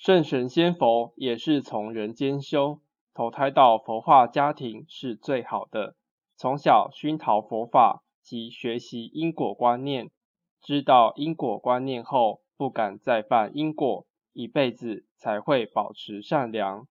圣神仙佛也是从人间修投胎到佛化家庭是最好的。从小熏陶佛法及学习因果观念知道因果观念后不敢再犯因果一辈子才会保持善良。